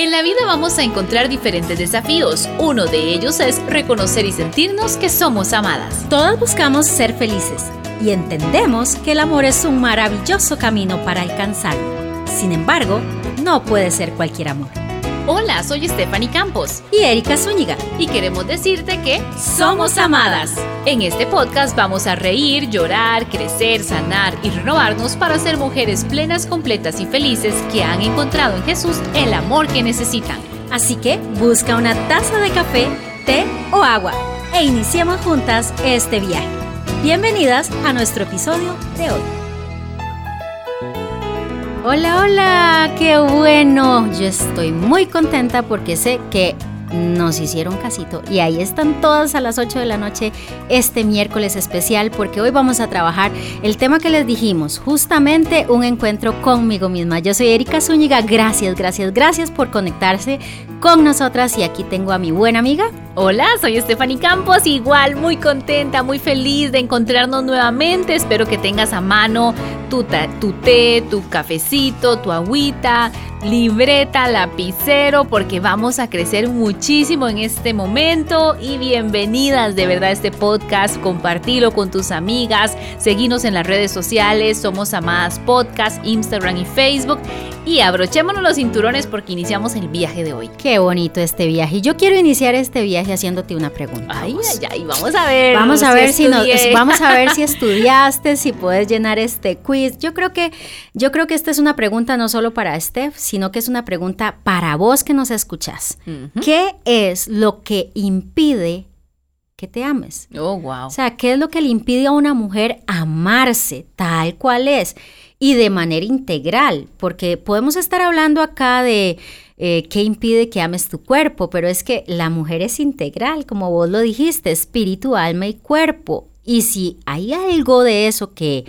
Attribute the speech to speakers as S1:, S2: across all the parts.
S1: En la vida vamos a encontrar diferentes desafíos. Uno de ellos es reconocer y sentirnos que somos amadas.
S2: Todas buscamos ser felices y entendemos que el amor es un maravilloso camino para alcanzarlo. Sin embargo, no puede ser cualquier amor.
S1: Hola, soy Stephanie Campos
S2: y Erika Zúñiga
S1: y queremos decirte que somos amadas. En este podcast vamos a reír, llorar, crecer, sanar y renovarnos para ser mujeres plenas, completas y felices que han encontrado en Jesús el amor que necesitan.
S2: Así que busca una taza de café, té o agua e iniciemos juntas este viaje. Bienvenidas a nuestro episodio de hoy. Hola, hola, qué bueno. Yo estoy muy contenta porque sé que nos hicieron casito y ahí están todas a las 8 de la noche este miércoles especial porque hoy vamos a trabajar el tema que les dijimos, justamente un encuentro conmigo misma. Yo soy Erika Zúñiga, gracias, gracias, gracias por conectarse con nosotras y aquí tengo a mi buena amiga.
S1: Hola, soy Stephanie Campos, igual muy contenta, muy feliz de encontrarnos nuevamente. Espero que tengas a mano tu, té, tu cafecito, tu agüita, libreta, lapicero, porque vamos a crecer muchísimo en este momento. Y bienvenidas de verdad a este podcast. Compartilo con tus amigas, seguinos en las redes sociales. Somos Amadas Podcast, Instagram y Facebook. Y abrochémonos los cinturones porque iniciamos el viaje de hoy.
S2: Qué bonito este viaje. Y yo quiero iniciar este viaje haciéndote una pregunta.
S1: Ay, ay, ay, vamos a ver.
S2: Vamos a ver si, nos, vamos a ver si estudiaste, si puedes llenar este quiz. Yo creo que yo creo que esta es una pregunta no solo para Steph, sino que es una pregunta para vos que nos escuchás. ¿Qué es lo que impide que te ames?
S1: Oh, wow.
S2: O sea, ¿qué es lo que le impide a una mujer amarse tal cual es? Y de manera integral, porque podemos estar hablando acá de eh, qué impide que ames tu cuerpo, pero es que la mujer es integral, como vos lo dijiste, espíritu, alma y cuerpo. Y si hay algo de eso que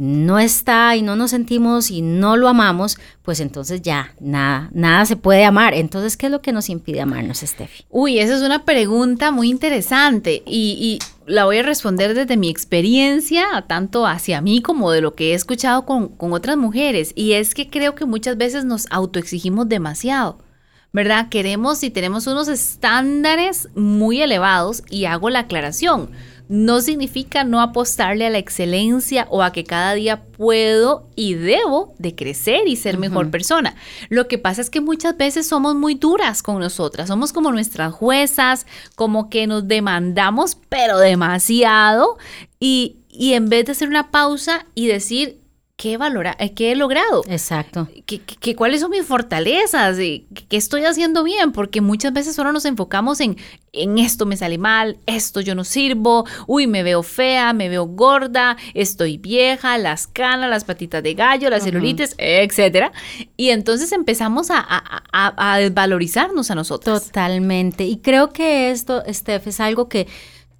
S2: no está y no nos sentimos y no lo amamos, pues entonces ya nada, nada se puede amar. Entonces, ¿qué es lo que nos impide amarnos, Steffi?
S1: Uy, esa es una pregunta muy interesante y, la voy a responder desde mi experiencia, tanto hacia mí como de lo que he escuchado con, con otras mujeres. Y es que creo que muchas veces nos autoexigimos demasiado. ¿Verdad? Queremos y tenemos unos estándares muy elevados y hago la aclaración no significa no apostarle a la excelencia o a que cada día puedo y debo de crecer y ser mejor persona. Lo que pasa es que muchas veces somos muy duras con nosotras, somos como nuestras juezas, como que nos demandamos pero demasiado y, y en vez de hacer una pausa y decir, qué, valora, eh, qué he logrado.
S2: Exacto.
S1: ¿Qué, cuáles son mis fortalezas? ¿Qué, estoy haciendo bien? Porque muchas veces solo nos enfocamos en, en esto me sale mal, esto yo no sirvo, uy, me veo fea, me veo gorda, estoy vieja, las canas, las patitas de gallo, las celulitis, etcétera. Y entonces empezamos a, a, a, a desvalorizarnos a nosotros.
S2: Totalmente. Y creo que esto, Steph, es algo que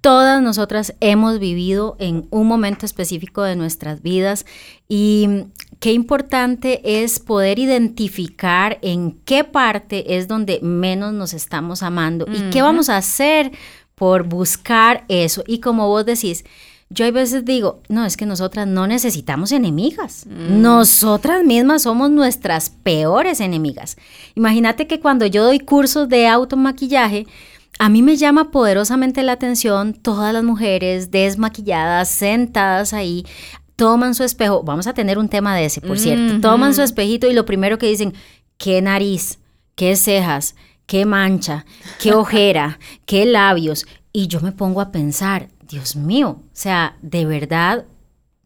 S2: todas nosotras hemos vivido en un momento específico de nuestras vidas y qué importante es poder identificar en qué parte es donde menos nos estamos amando y qué vamos a hacer por buscar eso. Y como vos decís, yo a veces digo, no, es que nosotras no necesitamos enemigas. Mm. Nosotras mismas somos nuestras peores enemigas. Imagínate que cuando yo doy cursos de automaquillaje, a mí me llama poderosamente la atención todas las mujeres desmaquilladas, sentadas ahí, toman su espejo, vamos a tener un tema de ese, por cierto, toman su espejito y lo primero que dicen, qué nariz, qué cejas, qué mancha, qué ojera, qué labios. Y yo me pongo a pensar, Dios mío, o sea, de verdad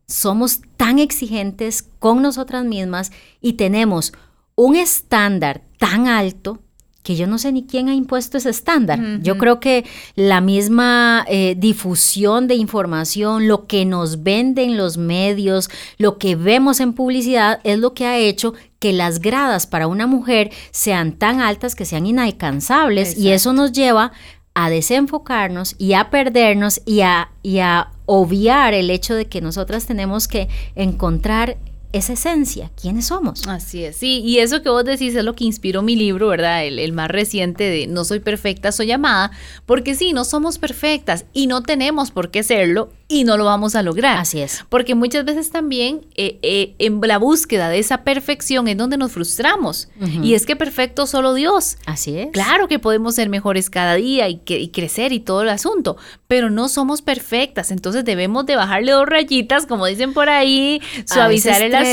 S2: somos tan exigentes con nosotras mismas y tenemos un estándar tan alto que yo no sé ni quién ha impuesto ese estándar. Yo creo que la misma eh, difusión de información, lo que nos venden los medios, lo que vemos en publicidad, es lo que ha hecho que las gradas para una mujer sean tan altas que sean inalcanzables. Y eso nos lleva a desenfocarnos y a perdernos y a, y a obviar el hecho de que nosotras tenemos que encontrar esa esencia, quiénes somos.
S1: Así es, sí, y eso que vos decís es lo que inspiró mi libro, ¿verdad? El, el, más reciente de No soy perfecta, soy amada, porque sí, no somos perfectas y no tenemos por qué serlo y no lo vamos a lograr.
S2: Así es.
S1: Porque muchas veces también eh, eh, en la búsqueda de esa perfección es donde nos frustramos. Y es que perfecto solo Dios.
S2: Así es.
S1: Claro que podemos ser mejores cada día y, que, y crecer y todo el asunto, pero no somos perfectas, entonces debemos de bajarle dos rayitas, como dicen por ahí, suavizar el asunto,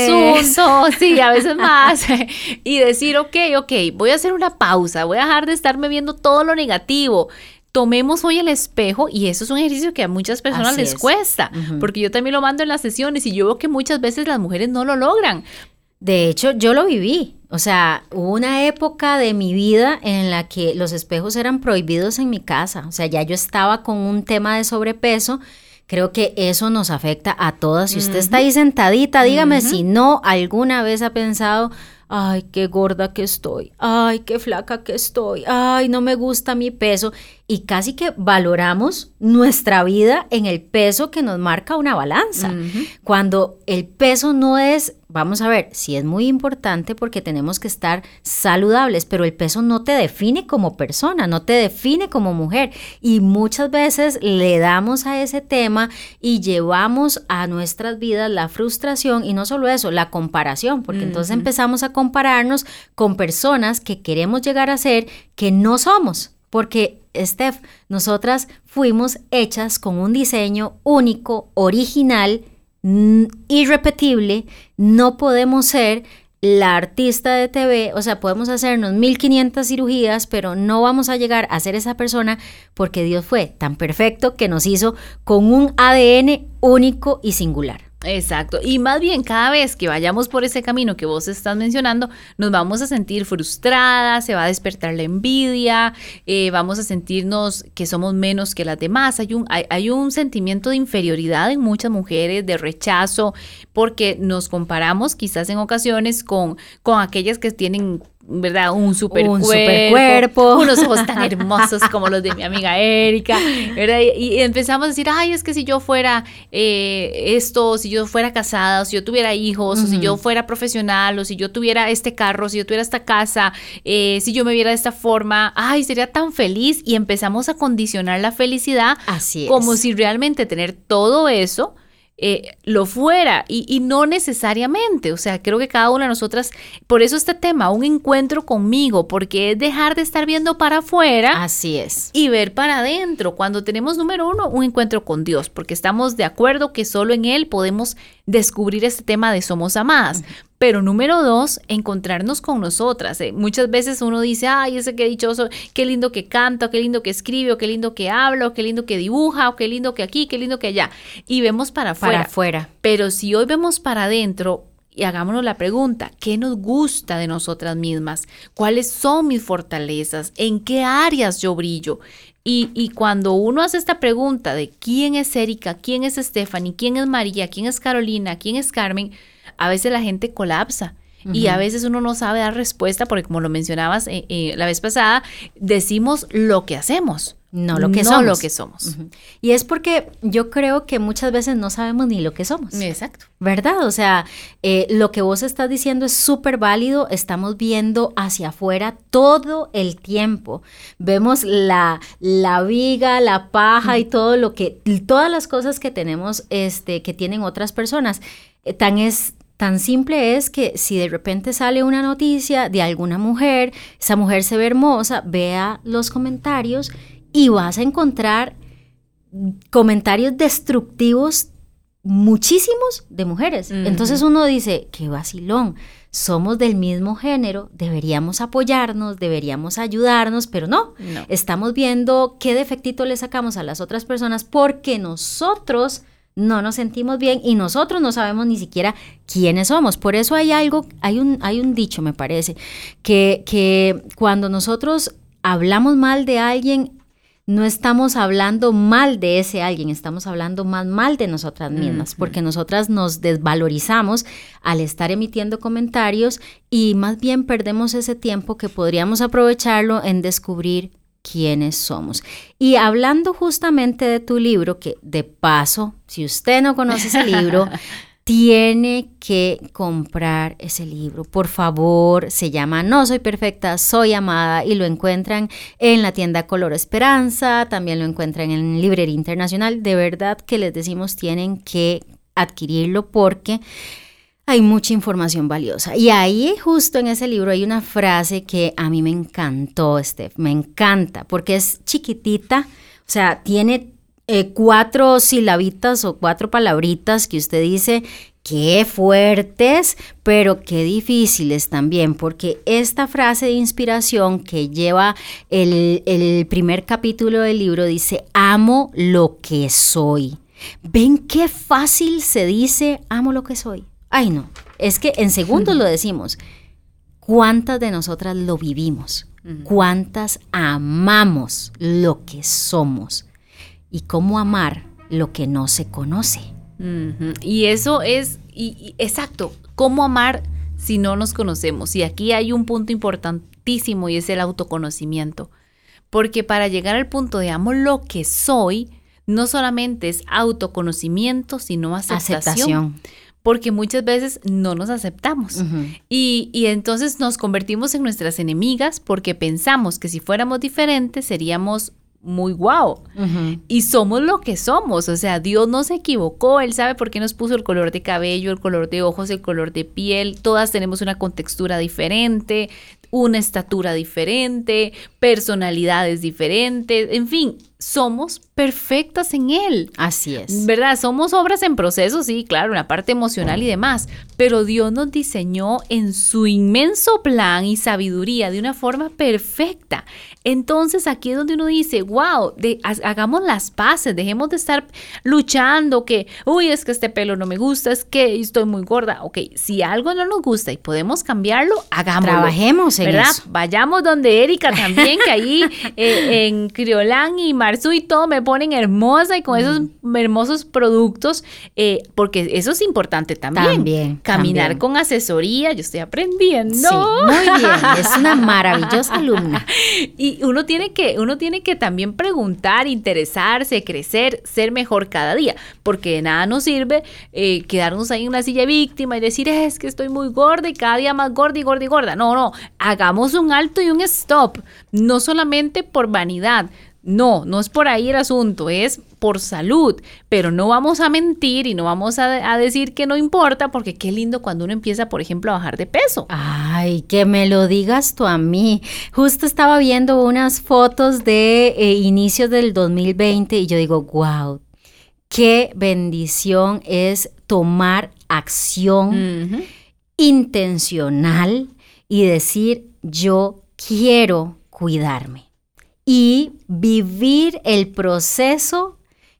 S1: sí, a veces más, y decir, ok, ok, voy a hacer una pausa, voy a dejar de estarme viendo todo lo negativo. Tomemos hoy el espejo y eso es un ejercicio que a muchas personas les cuesta, porque yo también lo mando en las sesiones y yo veo que muchas veces las mujeres no lo logran.
S2: De hecho, yo lo viví. O sea, hubo una época de mi vida en la que los espejos eran prohibidos en mi casa. O sea, ya yo estaba con un tema de sobrepeso Creo que eso nos afecta a todas. Si usted está ahí sentadita, dígame si no alguna vez ha pensado, ay, qué gorda que estoy, ay, qué flaca que estoy, ay, no me gusta mi peso. Y casi que valoramos nuestra vida en el peso que nos marca una balanza. Cuando el peso no es vamos a ver, sí es muy importante porque tenemos que estar saludables, pero el peso no te define como persona, no te define como mujer. Y muchas veces le damos a ese tema y llevamos a nuestras vidas la frustración y no solo eso, la comparación, porque entonces empezamos a compararnos con personas que queremos llegar a ser que no somos. Porque, Steph, nosotras fuimos hechas con un diseño único, original, irrepetible, no podemos ser la artista de TV, o sea, podemos hacernos 1500 cirugías, pero no vamos a llegar a ser esa persona porque Dios fue tan perfecto que nos hizo con un ADN único y singular.
S1: Exacto. Y más bien, cada vez que vayamos por ese camino que vos estás mencionando, nos vamos a sentir frustradas, se va a despertar la envidia, eh, vamos a sentirnos que somos menos que las demás. Hay un, hay, hay un sentimiento de inferioridad en muchas mujeres, de rechazo, porque nos comparamos quizás en ocasiones con, con aquellas que tienen ¿verdad? Un super, un cuerpo, unos ojos tan hermosos como los de mi amiga Erika, ¿verdad? Y, empezamos a decir, ay, es que si yo fuera eh, esto, si yo fuera casada, o si yo tuviera hijos, o si yo fuera profesional, o si yo tuviera este carro, si yo tuviera esta casa, eh, si yo me viera de esta forma, ay, sería tan feliz y empezamos a condicionar la felicidad
S2: Así
S1: como si realmente tener todo eso eh, lo fuera y, no necesariamente. O sea, creo que cada una de nosotras, por eso este tema, un encuentro conmigo, porque es dejar de estar viendo para afuera.
S2: Así es.
S1: Y ver para adentro. Cuando tenemos número uno, un encuentro con Dios, porque estamos de acuerdo que solo en Él podemos descubrir este tema de somos amadas. Pero número dos, encontrarnos con nosotras. Eh, muchas veces uno dice, ay, ese que dichoso, qué lindo que canta, qué lindo que escribe, o qué lindo que habla, o qué lindo que dibuja, o qué lindo que aquí, qué lindo que allá. Y vemos para afuera.
S2: Para afuera.
S1: Pero si hoy vemos para adentro, y hagámonos la pregunta, ¿qué nos gusta de nosotras mismas? ¿Cuáles son mis fortalezas? ¿En qué áreas yo brillo? Y, y, cuando uno hace esta pregunta de quién es Erika, quién es Stephanie, quién es María, quién es Carolina, quién es Carmen, a veces la gente colapsa. Y a veces uno no sabe dar respuesta porque como lo mencionabas eh, eh, la vez pasada, decimos lo que hacemos.
S2: No lo que somos.
S1: lo que somos.
S2: Y es porque yo creo que muchas veces no sabemos ni lo que somos.
S1: Exacto.
S2: ¿Verdad? O sea, eh, lo que vos estás diciendo es súper válido. Estamos viendo hacia afuera todo el tiempo. Vemos la, la viga, la paja y todo lo que, todas las cosas que tenemos, este, que tienen otras personas. tan es Tan simple es que si de repente sale una noticia de alguna mujer, esa mujer se ve hermosa, vea los comentarios y vas a encontrar comentarios destructivos muchísimos de mujeres. Entonces uno dice, qué vacilón, somos del mismo género, deberíamos apoyarnos, deberíamos ayudarnos, pero no, no. estamos viendo qué defectito le sacamos a las otras personas porque nosotros no nos sentimos bien y nosotros no sabemos ni siquiera quiénes somos. Por eso hay algo, hay un, hay un dicho, me parece, que, que cuando nosotros hablamos mal de alguien, no estamos hablando mal de ese alguien, estamos hablando más mal de nosotras mismas, porque nosotras nos desvalorizamos al estar emitiendo comentarios y más bien perdemos ese tiempo que podríamos aprovecharlo en descubrir quiénes somos. Y hablando justamente de tu libro, que de paso, si usted no conoce ese libro, tiene que comprar ese libro. Por favor, se llama No soy perfecta, soy amada y lo encuentran en la tienda Color Esperanza, también lo encuentran en Librería Internacional. De verdad que les decimos tienen que adquirirlo porque hay mucha información valiosa. Y ahí justo en ese libro hay una frase que a mí me encantó, Steph, me encanta, porque es chiquitita, o sea, tiene eh, cuatro silabitas o cuatro palabritas que usted dice, qué fuertes, pero qué difíciles también, porque esta frase de inspiración que lleva el, el primer capítulo del libro dice, amo lo que soy. ¿Ven qué fácil se dice, amo lo que soy? Ay, no, es que en segundos lo decimos. ¿Cuántas de nosotras lo vivimos? ¿Cuántas amamos lo que somos? ¿Y cómo amar lo que no se conoce?
S1: Y eso es, y, exacto, ¿cómo amar si no nos conocemos? Y aquí hay un punto importantísimo y es el autoconocimiento. Porque para llegar al punto de amo lo que soy, no solamente es autoconocimiento, sino aceptación. aceptación porque muchas veces no nos aceptamos. y, y, entonces nos convertimos en nuestras enemigas porque pensamos que si fuéramos diferentes seríamos muy guau. Y somos lo que somos. O sea, Dios no se equivocó. Él sabe por qué nos puso el color de cabello, el color de ojos, el color de piel. Todas tenemos una contextura diferente, una estatura diferente, personalidades diferentes. En fin, somos perfectas en Él.
S2: Así es.
S1: ¿Verdad? Somos obras en proceso, sí, claro, una parte emocional y demás, pero Dios nos diseñó en su inmenso plan y sabiduría de una forma perfecta. Entonces aquí es donde uno dice, wow, hagamos las paces, dejemos de estar luchando que, uy, es que este pelo no me gusta, es que estoy muy gorda. Ok, si algo no nos gusta y podemos cambiarlo, hagámoslo.
S2: Trabajemos en ¿verdad?
S1: Vayamos donde Erika también, que ahí eh, en Criolán y Marzu y todo me ponen hermosa y con esos mm. hermosos productos, eh, porque eso es importante también.
S2: También.
S1: Caminar con asesoría, yo estoy aprendiendo. Sí,
S2: muy bien, es una maravillosa alumna.
S1: y uno tiene que, uno tiene que también preguntar, interesarse, crecer, ser mejor cada día, porque de nada nos sirve eh, quedarnos ahí en una silla víctima y decir, es que estoy muy gorda y cada día más gorda y gorda y gorda. No, no, hagamos un alto y un stop, no solamente por vanidad, no, no es por ahí el asunto, es por salud, pero no vamos a mentir y no vamos a, decir que no importa, porque qué lindo cuando uno empieza, por ejemplo, a bajar de peso.
S2: Ay, que me lo digas tú a mí. Justo estaba viendo unas fotos de eh, inicios del 2020 y yo digo, wow, qué bendición es tomar acción intencional y decir, yo quiero cuidarme y vivir el proceso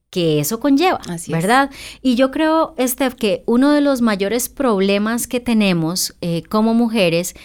S2: que eso conlleva, ¿verdad? Y yo creo, Steph, que uno de los mayores problemas que tenemos eh, como mujeres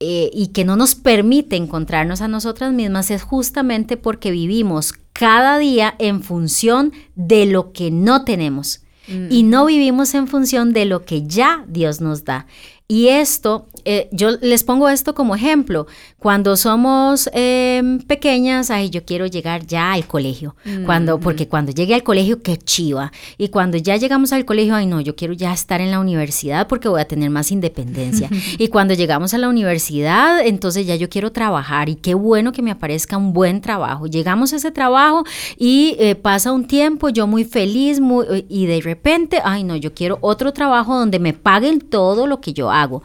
S2: eh, y que no nos permite encontrarnos a nosotras mismas es justamente porque vivimos cada día en función de lo que no tenemos y no vivimos en función de lo que ya Dios nos da. Y esto, eh, yo les pongo esto como ejemplo. Cuando somos em, pequeñas, ay, yo quiero llegar ya al colegio. Cuando, porque cuando llegue al colegio, qué chiva. Y cuando ya llegamos al colegio, ay, no, yo quiero ya estar en la universidad porque voy a tener más independencia. y cuando llegamos a la universidad, entonces ya yo quiero trabajar. Y qué bueno que me aparezca un buen trabajo. Llegamos a ese trabajo y eh, pasa un tiempo, yo muy feliz, muy, y de repente, ay, no, yo quiero otro trabajo donde me paguen todo lo que yo hago hago.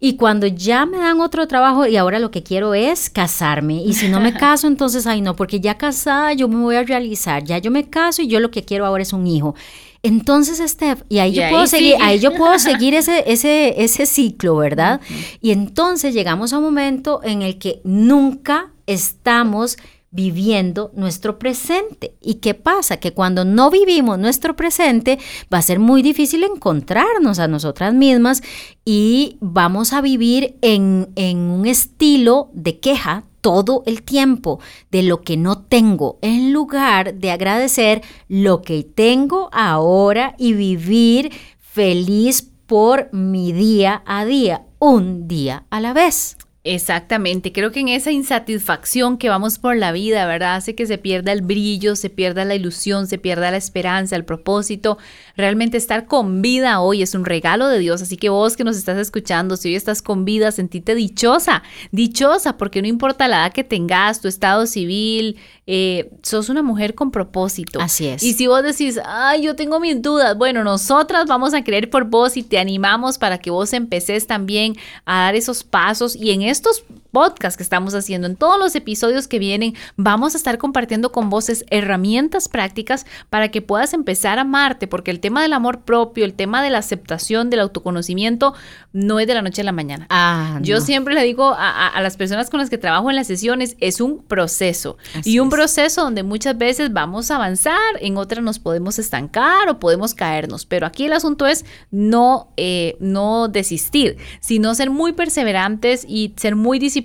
S2: Y cuando ya me dan otro trabajo y ahora lo que quiero es casarme. Y si no me caso, entonces, ay no, porque ya casada yo me voy a realizar. Ya yo me caso y yo lo que quiero ahora es un hijo. Entonces, Steph, y ahí yo puedo seguir, ahí yo puedo seguir ese, ese, ese ciclo, ¿verdad? Y entonces llegamos a un momento en el que nunca estamos viviendo nuestro presente. ¿Y qué pasa? Que cuando no vivimos nuestro presente va a ser muy difícil encontrarnos a nosotras mismas y vamos a vivir en, en un estilo de queja todo el tiempo de lo que no tengo, en lugar de agradecer lo que tengo ahora y vivir feliz por mi día a día, un día a la vez.
S1: Exactamente, creo que en esa insatisfacción que vamos por la vida, ¿verdad? Hace que se pierda el brillo, se pierda la ilusión, se pierda la esperanza, el propósito. Realmente estar con vida hoy es un regalo de Dios, así que vos que nos estás escuchando, si hoy estás con vida, sentite dichosa, dichosa, porque no importa la edad que tengas, tu estado civil, eh, sos una mujer con propósito.
S2: Así es.
S1: Y si vos decís, ay, yo tengo mis dudas, bueno, nosotras vamos a creer por vos y te animamos para que vos empeces también a dar esos pasos y en estos podcasts que estamos haciendo, en todos los episodios que vienen, vamos a estar compartiendo con voces herramientas prácticas para que puedas empezar a amarte, porque el tema del amor propio, el tema de la aceptación, del autoconocimiento, no es de la noche a la mañana.
S2: Ah,
S1: Yo siempre le digo a, las personas con las que trabajo en las sesiones, es un proceso. y un proceso donde muchas veces vamos a avanzar, en otras nos podemos estancar o podemos caernos. Pero aquí el asunto es no, eh, no desistir, sino ser muy perseverantes y ser muy disciplinados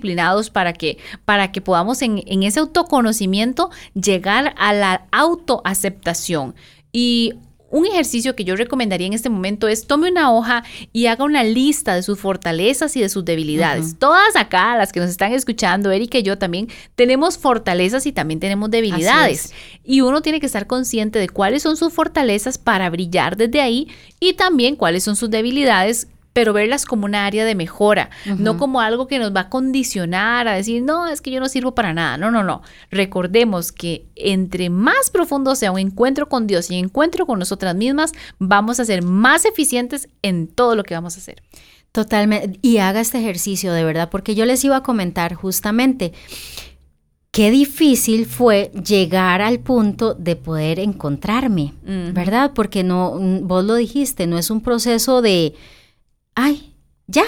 S1: para que, para que podamos en, en ese autoconocimiento llegar a la autoaceptación. Y un ejercicio que yo recomendaría en este momento es tome una hoja y haga una lista de sus fortalezas y de sus debilidades. Todas acá, las que nos están escuchando, Erika y yo también tenemos fortalezas y también tenemos debilidades. Y uno tiene que estar consciente de cuáles son sus fortalezas para brillar desde ahí y también cuáles son sus debilidades pero verlas como una área de mejora, no como algo que nos va a condicionar a decir, no, es que yo no sirvo para nada. No, no, no. Recordemos que entre más profundo sea un encuentro con Dios y encuentro con nosotras mismas, vamos a ser más eficientes en todo lo que vamos a hacer.
S2: Totalmente. Y haga este ejercicio de verdad, porque yo les iba a comentar justamente qué difícil fue llegar al punto de poder encontrarme, ¿verdad? Porque no, vos lo dijiste, no es un proceso de ay, ya,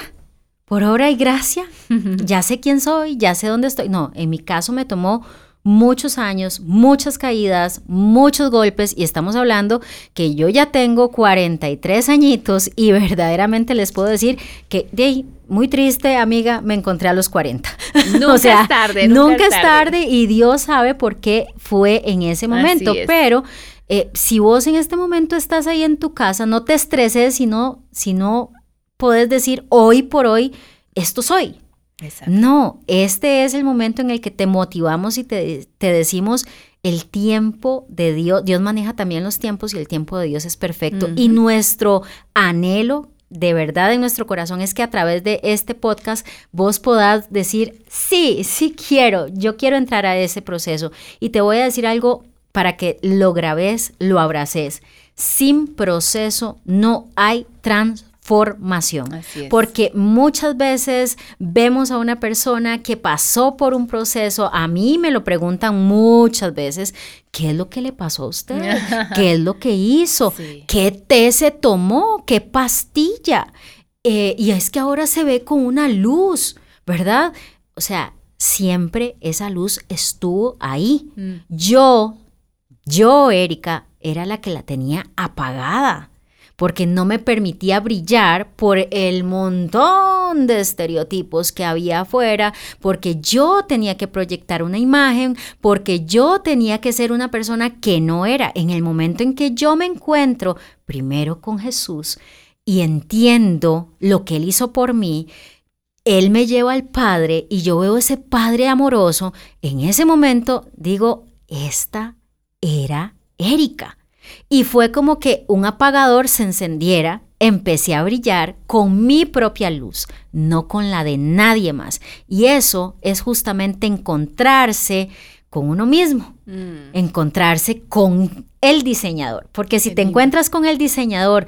S2: por obra y gracia, ya sé quién soy, ya sé dónde estoy. No, en mi caso me tomó muchos años, muchas caídas, muchos golpes y estamos hablando que yo ya tengo 43 añitos y verdaderamente les puedo decir que de muy triste, amiga, me encontré a los 40.
S1: Nunca o sea, es tarde.
S2: Nunca, es tarde. y Dios sabe por qué fue en ese momento, pero eh, si vos en este momento estás ahí en tu casa, no te estreses, sino, sino puedes decir hoy por hoy, esto soy. No, este es el momento en el que te motivamos y te, decimos el tiempo de Dios. Dios maneja también los tiempos y el tiempo de Dios es perfecto. Y nuestro anhelo de verdad en nuestro corazón es que a través de este podcast vos podás decir, sí, sí quiero, yo quiero entrar a ese proceso. Y te voy a decir algo para que lo grabes, lo abraces. Sin proceso no hay transformación formación. Porque muchas veces vemos a una persona que pasó por un proceso, a mí me lo preguntan muchas veces, ¿qué es lo que le pasó a usted? ¿Qué es lo que hizo? ¿Qué té se tomó? ¿Qué pastilla? Eh, y es que ahora se ve con una luz, ¿verdad? O sea, siempre esa luz estuvo ahí. Mm. Yo, yo, Erika, era la que la tenía apagada porque no me permitía brillar por el montón de estereotipos que había afuera, porque yo tenía que proyectar una imagen, porque yo tenía que ser una persona que no era. En el momento en que yo me encuentro primero con Jesús y entiendo lo que Él hizo por mí, él me lleva al Padre y yo veo ese Padre amoroso, en ese momento digo, esta era Erika. Y fue como que un apagador se encendiera, empecé a brillar con mi propia luz, no con la de nadie más. Y eso es justamente encontrarse con uno mismo, mm. encontrarse con el diseñador. Porque si te encuentras con el diseñador,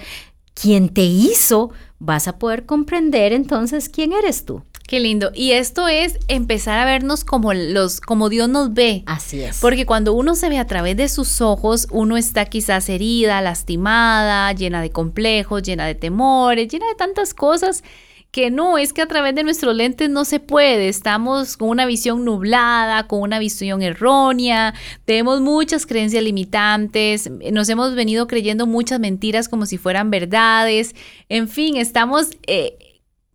S2: quien te hizo, vas a poder comprender entonces quién eres tú.
S1: Qué lindo. Y esto es empezar a vernos como los, como Dios nos ve.
S2: Así es.
S1: Porque cuando uno se ve a través de sus ojos, uno está quizás herida, lastimada, llena de complejos, llena de temores, llena de tantas cosas que no, es que a través de nuestros lentes no se puede, estamos con una visión nublada, con una visión errónea, tenemos muchas creencias limitantes, nos hemos venido creyendo muchas mentiras como si fueran verdades, en fin, estamos... Eh,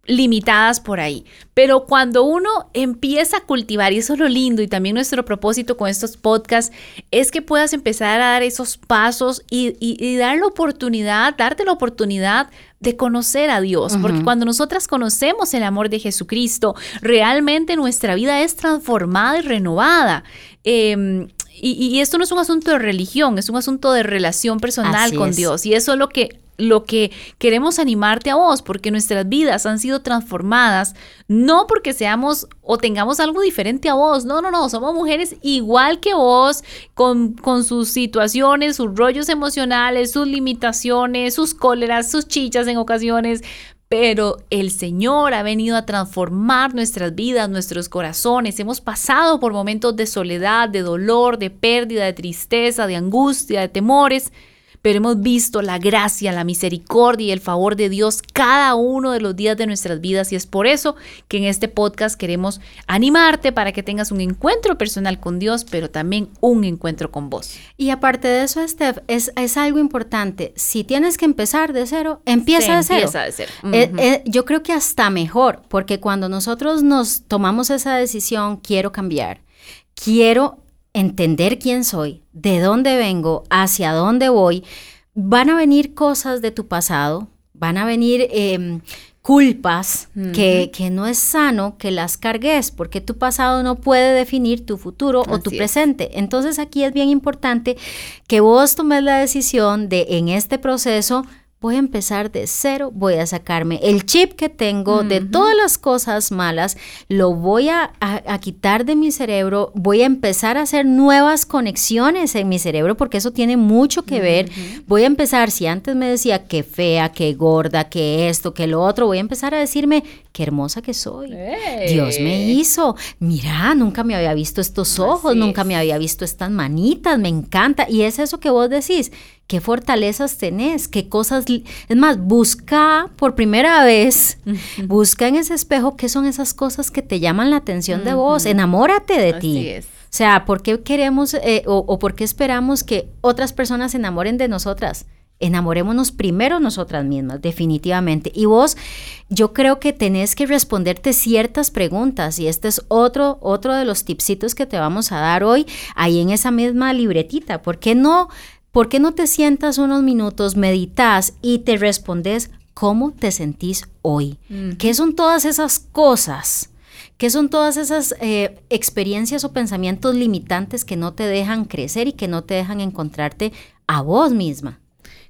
S1: limitadas por ahí. Pero cuando uno empieza a cultivar, y eso es lo lindo, y también nuestro propósito con estos podcasts, es que puedas empezar a dar esos pasos y, dar la oportunidad, darte la oportunidad de conocer a Dios, porque cuando nosotras conocemos el amor de Jesucristo, realmente nuestra vida es transformada y renovada. Em, y, esto no es un asunto de religión, es un asunto de relación personal con Dios. Y eso es lo que lo que queremos animarte a vos, porque nuestras vidas han sido transformadas, no porque seamos o tengamos algo diferente a vos, no, no, no, somos mujeres igual que vos, con, con sus situaciones, sus rollos emocionales, sus limitaciones, sus cóleras, sus chichas en ocasiones, pero el Señor ha venido a transformar nuestras vidas, nuestros corazones. Hemos pasado por momentos de soledad, de dolor, de pérdida, de tristeza, de angustia, de temores pero hemos visto la gracia, la misericordia y el favor de Dios cada uno de los días de nuestras vidas y es por eso que en este podcast queremos animarte para que tengas un encuentro personal con Dios, pero también un encuentro con vos.
S2: Y aparte de eso, Steph, es, es algo importante. Si tienes que empezar de cero, empieza de cero.
S1: Empieza de cero.
S2: Eh, eh, yo creo que hasta mejor, porque cuando nosotros nos tomamos esa decisión, quiero cambiar, quiero entender quién soy, de dónde vengo, hacia dónde voy, van a venir cosas de tu pasado, van a venir em, culpas que, que, no es sano que las cargues, porque tu pasado no puede definir tu futuro o tu presente. Entonces aquí es bien importante que vos tomes la decisión de en este proceso voy a empezar de cero, voy a sacarme el chip que tengo de todas las cosas malas, lo voy a, quitar de mi cerebro, voy a empezar a hacer nuevas conexiones en mi cerebro, porque eso tiene mucho que ver. Voy a empezar, si antes me decía que fea, que gorda, que esto, que lo otro, voy a empezar a decirme qué hermosa que soy. Dios me hizo. Mira, nunca me había visto estos ojos, nunca me había visto estas manitas, me encanta. Y es eso que vos decís qué fortalezas tenés, qué cosas, es más, busca por primera vez, busca en ese espejo qué son esas cosas que te llaman la atención de vos, enamórate de ti. O sea, ¿por qué queremos eh, o, o por qué esperamos que otras personas se enamoren de nosotras? enamorémonos primero nosotras mismas, definitivamente. Y vos, yo creo que tenés que responderte ciertas preguntas y este es otro, otro de los tipsitos que te vamos a dar hoy ahí en esa misma libretita. ¿Por qué no ¿Por qué no te sientas unos minutos, meditas y te respondes cómo te sentís hoy? ¿Qué son todas esas cosas? ¿Qué son todas esas eh, experiencias o pensamientos limitantes que no te dejan crecer y que no te dejan encontrarte a vos misma?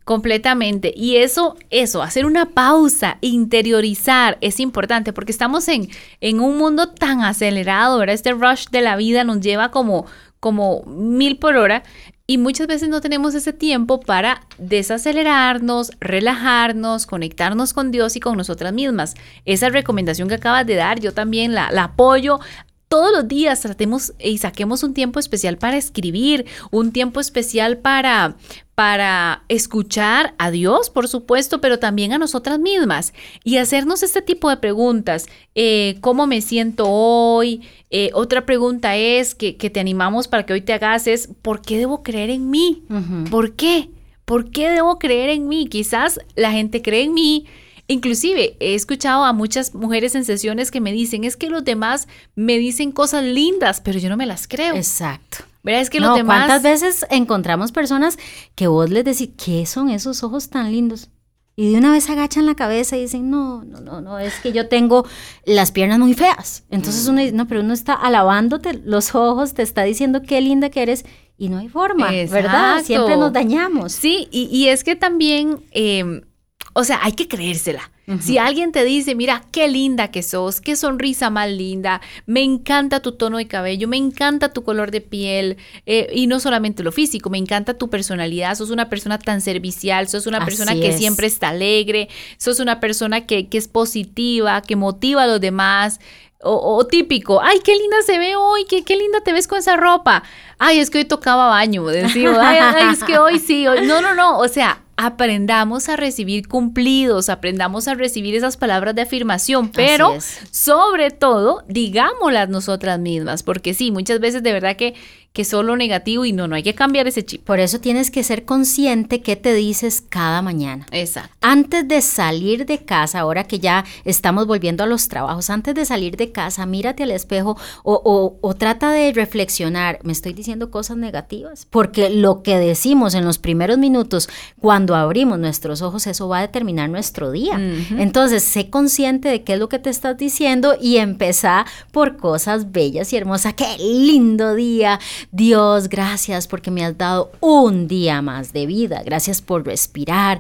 S1: Completamente. Y eso, eso, hacer una pausa, interiorizar es importante porque estamos en, en un mundo tan acelerado, ¿verdad? Este rush de la vida nos lleva como, como mil por hora y muchas veces no tenemos ese tiempo para desacelerarnos, relajarnos, conectarnos con Dios y con nosotras mismas. Esa recomendación que acabas de dar, yo también la, la apoyo todos los días tratemos y saquemos un tiempo especial para escribir, un tiempo especial para, para escuchar a Dios, por supuesto, pero también a nosotras mismas y hacernos este tipo de preguntas. Eh, ¿Cómo me siento hoy? Eh, otra pregunta es que, te animamos para que hoy te hagas es, ¿por qué debo creer en mí? ¿Por qué? ¿Por qué debo creer en mí? Quizás la gente cree en mí Inclusive he escuchado a muchas mujeres en sesiones que me dicen, es que los demás me dicen cosas lindas, pero yo no me las creo.
S2: Exacto.
S1: ¿Verdad? Es que los demás...
S2: ¿Cuántas veces encontramos personas que vos les decís, ¿qué son esos ojos tan lindos? Y de una vez agachan la cabeza y dicen, no, no, no, no, es que yo tengo las piernas muy feas. Entonces uno dice, no, pero uno está alabándote los ojos, te está diciendo qué linda que eres y no hay forma, ¿verdad? Siempre nos dañamos.
S1: Sí, y, es que también... Em, o sea, hay que creérsela. Si alguien te dice, mira, qué linda que sos, qué sonrisa más linda, me encanta tu tono de cabello, me encanta tu color de piel, eh, y no solamente lo físico, me encanta tu personalidad, sos una persona tan servicial, sos una persona que siempre está alegre, sos una persona que, que es positiva, que motiva a los demás, o, típico, ay, qué linda se ve hoy, qué, qué linda te ves con esa ropa. Ay, es que hoy tocaba baño, decimos, ay, ay, es que hoy sí, hoy. no, no, no, o sea, aprendamos a recibir cumplidos, aprendamos a recibir esas palabras de afirmación, pero sobre todo, digámoslas nosotras mismas, porque sí, muchas veces de verdad que que solo negativo y no, no hay que cambiar ese chip.
S2: Por eso tienes que ser consciente qué te dices cada mañana.
S1: Exacto.
S2: Antes de salir de casa, ahora que ya estamos volviendo a los trabajos, antes de salir de casa, mírate al espejo o, o trata de reflexionar, ¿me estoy diciendo cosas negativas? Porque lo que decimos en los primeros minutos, cuando abrimos nuestros ojos, eso va a determinar nuestro día. Entonces, sé consciente de qué es lo que te estás diciendo y empezá por cosas bellas y hermosas. ¡Qué lindo día! Dios, gracias porque me has dado un día más de vida. Gracias por respirar.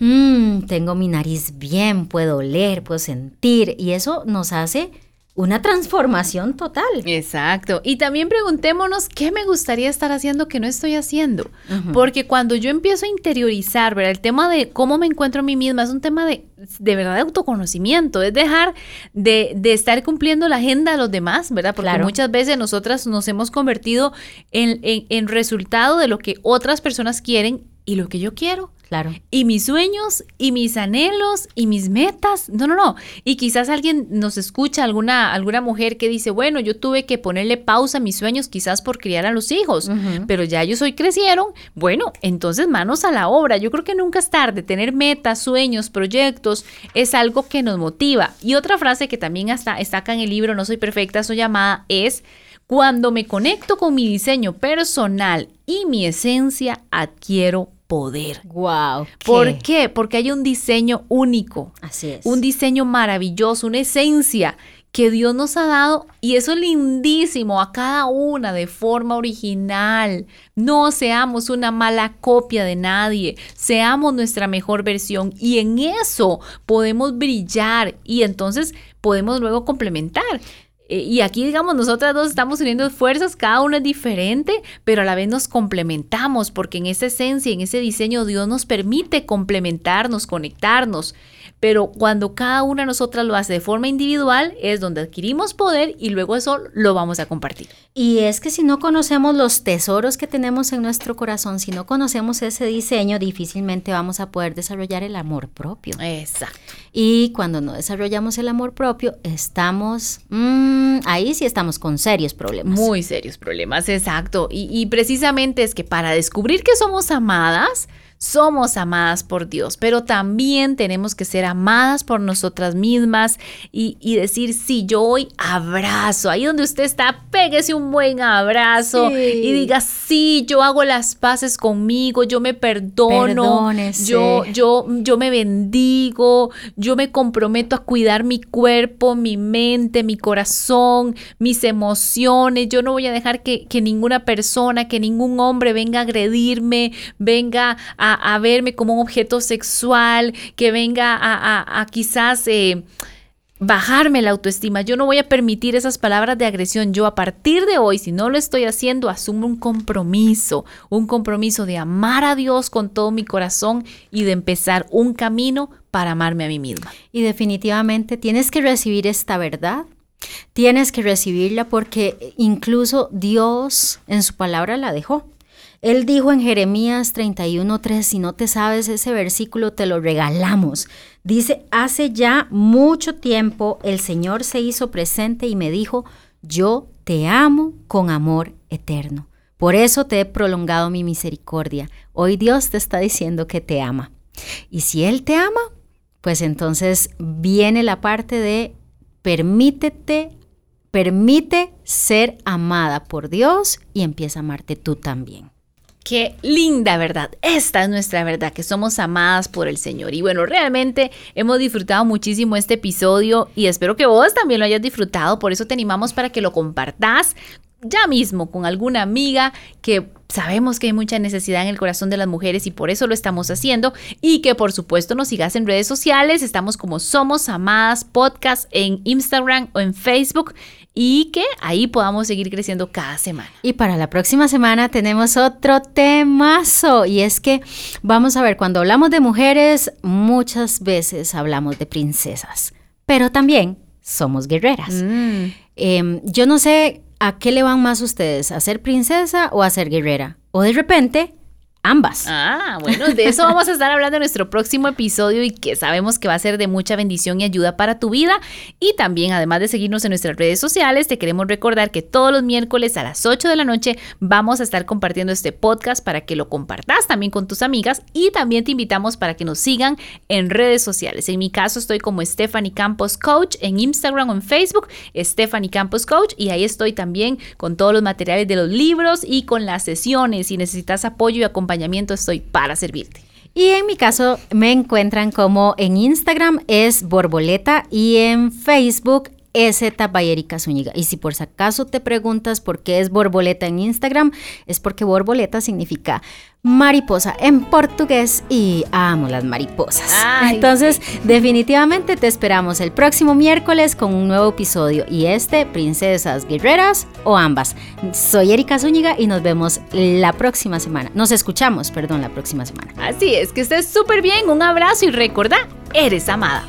S2: Mm, tengo mi nariz bien, puedo oler, puedo sentir. Y eso nos hace una transformación total.
S1: Exacto. Y también preguntémonos qué me gustaría estar haciendo que no estoy haciendo. Porque cuando yo empiezo a interiorizar, ¿verdad? El tema de cómo me encuentro a mí misma es un tema de, de verdad, de autoconocimiento. Es dejar de, estar cumpliendo la agenda de los demás, ¿verdad? Porque muchas veces nosotras nos hemos convertido en, en resultado de lo que otras personas quieren y lo que yo quiero.
S2: Claro.
S1: Y mis sueños y mis anhelos y mis metas. No, no, no. Y quizás alguien nos escucha, alguna, alguna mujer que dice, bueno, yo tuve que ponerle pausa a mis sueños quizás por criar a los hijos, pero ya ellos hoy crecieron. Bueno, entonces manos a la obra. Yo creo que nunca es tarde. Tener metas, sueños, proyectos es algo que nos motiva. Y otra frase que también está, está acá en el libro, No soy perfecta, soy llamada, es... Cuando me conecto con mi diseño personal y mi esencia, adquiero poder.
S2: Wow.
S1: ¿Por qué? Porque hay un diseño único.
S2: Así es.
S1: Un diseño maravilloso, una esencia que Dios nos ha dado y eso es lindísimo a cada una de forma original. No seamos una mala copia de nadie, seamos nuestra mejor versión y en eso podemos brillar y entonces podemos luego complementar. Eh, y aquí, digamos, nosotras dos estamos uniendo fuerzas, cada una es diferente, pero a la vez nos complementamos, porque en esa esencia, en ese diseño, Dios nos permite complementarnos, conectarnos. Pero cuando cada una de nosotras lo hace de forma individual, es donde adquirimos poder y luego eso lo vamos a compartir.
S2: Y es que si no conocemos los tesoros que tenemos en nuestro corazón, si no conocemos ese diseño, difícilmente vamos a poder desarrollar el amor propio.
S1: Exacto.
S2: Y cuando no desarrollamos el amor propio, estamos, mm, ahí sí estamos con serios problemas.
S1: Muy serios problemas, exacto. Y, y precisamente es que para descubrir que somos amadas, somos amadas por Dios, pero también tenemos que ser amadas por nosotras mismas y, decir, sí, yo hoy abrazo, ahí donde usted está, péguese un buen abrazo y diga, sí, yo hago las paces conmigo, yo me perdono, yo, yo, yo me bendigo, yo me comprometo a cuidar mi cuerpo, mi mente, mi corazón, mis emociones, yo no voy a dejar que, que ninguna persona, que ningún hombre venga a agredirme, venga a a, verme como un objeto sexual, que venga a, quizás... Eh, bajarme la autoestima. Yo no voy a permitir esas palabras de agresión. Yo a partir de hoy, si no lo estoy haciendo, asumo un compromiso, un compromiso de amar a Dios con todo mi corazón y de empezar un camino para amarme a mí misma.
S2: Y definitivamente tienes que recibir esta verdad. Tienes que recibirla porque incluso Dios en su palabra la dejó. Él dijo en Jeremías 31:3, si no te sabes ese versículo, te lo regalamos. Dice, hace ya mucho tiempo el Señor se hizo presente y me dijo, yo te amo con amor eterno. Por eso te he prolongado mi misericordia. Hoy Dios te está diciendo que te ama. Y si Él te ama, pues entonces viene la parte de permítete, permite ser amada por Dios y empieza a amarte tú también.
S1: Qué linda verdad. Esta es nuestra verdad, que somos amadas por el Señor. Y bueno, realmente hemos disfrutado muchísimo este episodio y espero que vos también lo hayas disfrutado. Por eso te animamos para que lo compartas ya mismo con alguna amiga que sabemos que hay mucha necesidad en el corazón de las mujeres y por eso lo estamos haciendo y que por supuesto nos sigas en redes sociales, estamos como Somos Amadas Podcast en Instagram o en Facebook y que ahí podamos seguir creciendo cada semana.
S2: Y para la próxima semana tenemos otro temazo y es que vamos a ver, cuando hablamos de mujeres muchas veces hablamos de princesas, pero también somos guerreras. Mm. Em, yo no sé a qué le van más ustedes, a ser princesa o a ser guerrera. O de repente ambas.
S1: Ah, bueno, de eso vamos a estar hablando en nuestro próximo episodio y que sabemos que va a ser de mucha bendición y ayuda para tu vida. Y también, además de seguirnos en nuestras redes sociales, te queremos recordar que todos los miércoles a las 8 de la noche vamos a estar compartiendo este podcast para que lo compartas también con tus amigas y también te invitamos para que nos sigan en redes sociales. En mi caso estoy como Stephanie Campos Coach en Instagram o en Facebook, Stephanie Campos Coach, y ahí estoy también con todos los materiales de los libros y con las sesiones. Si necesitas apoyo y acompañamiento, estoy para servirte.
S2: Y en mi caso me encuentran como en Instagram es Borboleta y en Facebook es Bayerica Zúñiga. Y si por si acaso te preguntas por qué es borboleta en Instagram, es porque borboleta significa mariposa en portugués y amo las mariposas. Entonces, definitivamente te esperamos el próximo miércoles con un nuevo episodio y este, Princesas Guerreras o ambas. Soy Erika Zúñiga y nos vemos la próxima semana. Nos escuchamos, perdón, la próxima semana.
S1: Así es, que estés súper bien, un abrazo y recuerda, eres amada.